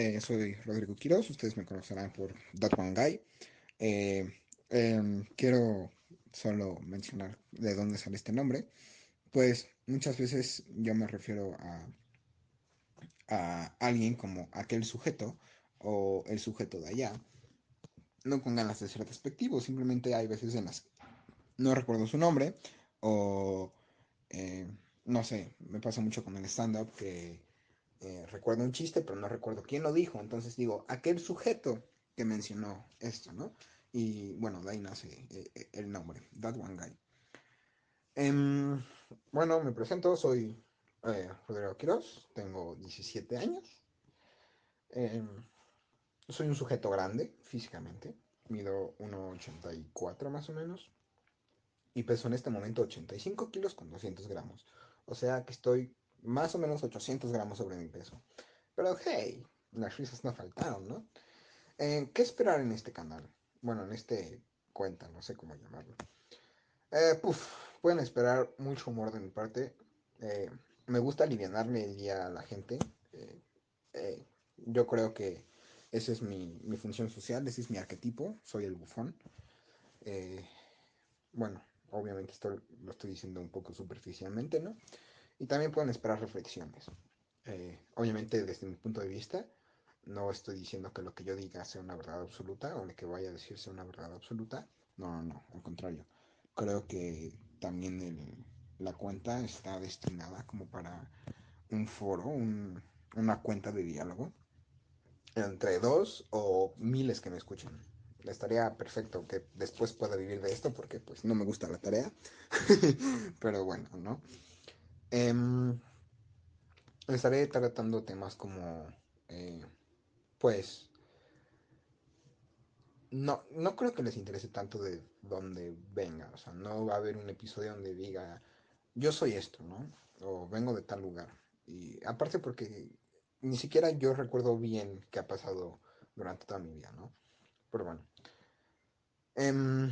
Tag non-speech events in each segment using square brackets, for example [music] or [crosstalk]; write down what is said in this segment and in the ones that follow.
eh, soy Rodrigo Quiroz. Ustedes me conocerán por That One Guy. Eh, em, quiero solo mencionar de dónde sale este nombre. Pues muchas veces yo me refiero a, a alguien como aquel sujeto o el sujeto de allá no con ganas de ser despectivo, simplemente hay veces en las no recuerdo su nombre o eh, no sé, me pasa mucho con el stand-up que eh, recuerdo un chiste pero no recuerdo quién lo dijo, entonces digo, aquel sujeto que mencionó esto, ¿no? Y bueno, de ahí nace eh, el nombre, That One Guy. Em, bueno, me presento, soy Rodrigo Quiroz, tengo 17 años. Em, soy un sujeto grande físicamente, mido 1,84 más o menos y peso en este momento 85 kilos con 200 gramos. O sea que estoy más o menos 800 gramos sobre mi peso. Pero hey, las risas no faltaron, ¿no? Eh, ¿Qué esperar en este canal? Bueno, en este cuenta, no sé cómo llamarlo. Eh, pueden esperar mucho humor de mi parte. Eh, me gusta aliviarme el día a la gente. yo creo que esa es mi, función social, ese es mi arquetipo, soy el bufón. Eh, bueno, obviamente esto lo estoy diciendo un poco superficialmente, ¿no? Y también pueden esperar reflexiones. Eh, obviamente desde mi punto de vista, no estoy diciendo que lo que yo diga sea una verdad absoluta o lo que vaya a decir sea una verdad absoluta. No, no, no, al contrario. Creo que también la cuenta está destinada como para un foro, una cuenta de diálogo entre dos o miles que me escuchen. Estaría perfecto que después pueda vivir de esto porque pues no me gusta la tarea. [laughs] Pero bueno, ¿no? Em, estaré tratando temas como, eh, pues, no, no creo que les interese tanto de dónde venga. O sea, no va a haber un episodio donde diga, yo soy esto, ¿no? O vengo de tal lugar. Y aparte porque ni siquiera yo recuerdo bien qué ha pasado durante toda mi vida, ¿no? Pero bueno. Em,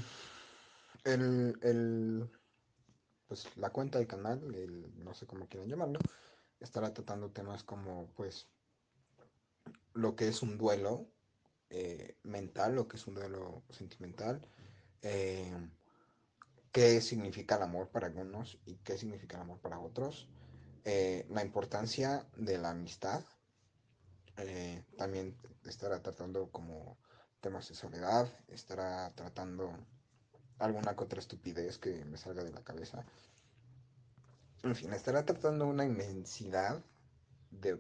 el, pues la cuenta del canal, el, no sé cómo quieran llamarlo, estará tratando temas como, pues, lo que es un duelo eh, mental, lo que es un duelo sentimental, em, qué significa el amor para algunos y qué significa el amor para otros, eh, la importancia de la amistad, eh, también estará tratando como temas de soledad, estará tratando alguna que otra estupidez que me salga de la cabeza. En fin, estará tratando una inmensidad de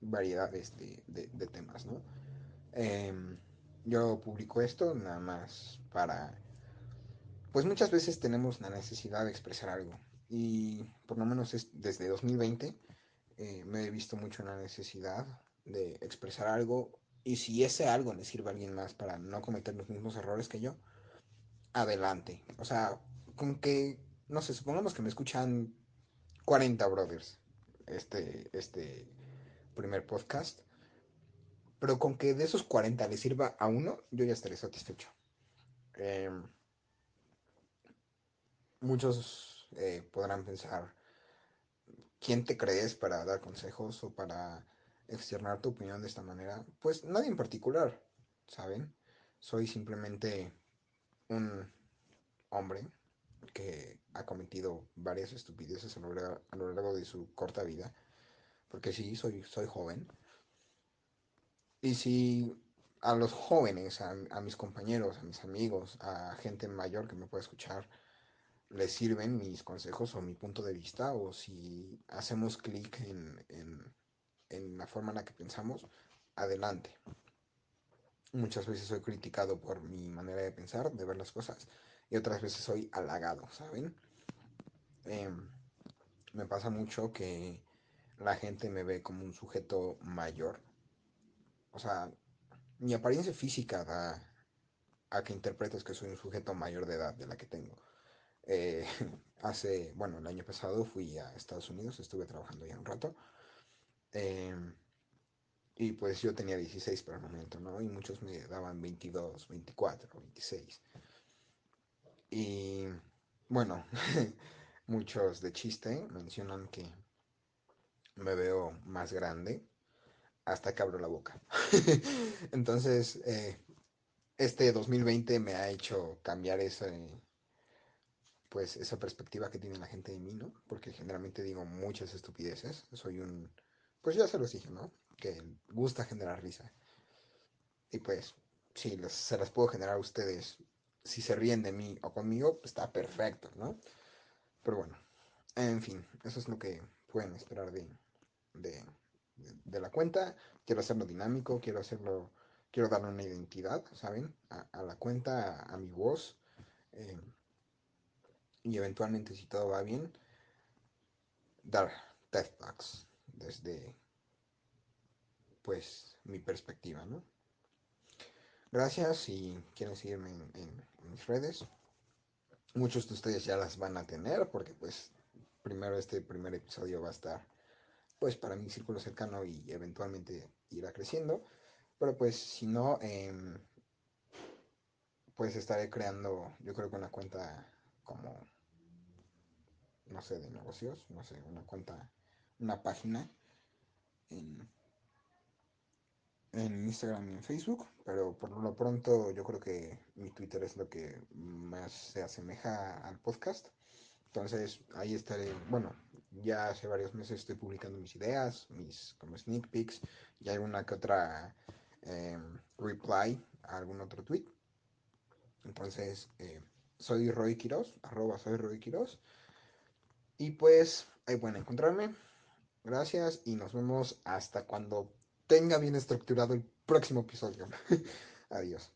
variedades de, temas, ¿no? Em, yo publico esto nada más para... Pues muchas veces tenemos la necesidad de expresar algo. Y por lo menos es, desde 2020 eh, me he visto mucho en la necesidad de expresar algo y si ese algo le sirve a alguien más para no cometer los mismos errores que yo, adelante. O sea, con que, no sé, supongamos que me escuchan 40 brothers este, este primer podcast, pero con que de esos 40 le sirva a uno, yo ya estaré satisfecho. Em, muchos eh, podrán pensar, ¿quién te crees para dar consejos o para externar tu opinión de esta manera? Pues nadie en particular, ¿saben? Soy simplemente un hombre que ha cometido varias estupideces a lo, largo, de su corta vida, porque sí, soy, soy joven. Y si a los jóvenes, a, mis compañeros, a mis amigos, a gente mayor que me pueda escuchar, les sirven mis consejos o mi punto de vista, o si hacemos clic en, en la forma en la que pensamos, adelante. Muchas veces soy criticado por mi manera de pensar, de ver las cosas, y otras veces soy halagado, ¿saben? Em, me pasa mucho que la gente me ve como un sujeto mayor o sea, mi apariencia física da a que interpretes que soy un sujeto mayor de edad de la que tengo. Eh, [laughs] hace, bueno, el año pasado fui a Estados Unidos, estuve trabajando ya un rato. Em, y pues yo tenía 16 para el momento, ¿no? Y muchos me daban 22, 24, 26. Y bueno, [laughs] muchos de chiste mencionan que me veo más grande hasta que abro la boca. [laughs] Entonces, eh, este 2020 me ha hecho cambiar ese, pues, esa perspectiva que tiene la gente de mí, ¿no? Porque generalmente digo muchas estupideces. Soy un, pues ya se los dije, ¿no? Que gusta generar risa. Y pues, si se las puedo generar a ustedes, si se ríen de mí o conmigo, está perfecto, ¿no? Pero bueno, en fin, eso es lo que pueden esperar de, de, la cuenta. Quiero hacerlo dinámico, quiero hacerlo, quiero darle una identidad, ¿saben? A, la cuenta, a, mi voz. Eh, y eventualmente, si todo va bien, dar TED Talks desde, pues, mi perspectiva, ¿no? Gracias y quieren seguirme en, mis redes. Muchos de ustedes ya las van a tener porque pues primero este primer episodio va a estar pues para mi círculo cercano y eventualmente irá creciendo. Pero pues si no, em, pues estaré creando, yo creo que una cuenta como, no sé, de negocios, no sé, una cuenta, una página en, Instagram y en Facebook, pero por lo pronto yo creo que mi Twitter es lo que más se asemeja al podcast. Entonces ahí estaré, bueno, ya hace varios meses estoy publicando mis ideas, mis como sneak peeks y alguna que otra em, reply a algún otro tweet. Entonces, eh, soy Roy Quiroz, arroba soy Roy Quiroz. Y pues ahí pueden encontrarme. Gracias y nos vemos hasta cuando tenga bien estructurado el próximo episodio. [laughs] Adiós.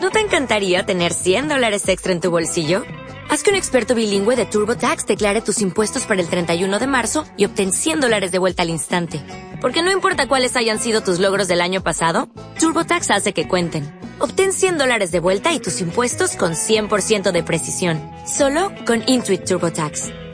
¿No te encantaría tener 100 dólares extra en tu bolsillo? Haz que un experto bilingüe de TurboTax declare tus impuestos para el 31 de marzo y obtén 100 dólares de vuelta al instante. Porque no importa cuáles hayan sido tus logros del año pasado, TurboTax hace que cuenten. Obtén 100 dólares de vuelta y tus impuestos con 100% de precisión. Solo con Intuit TurboTax.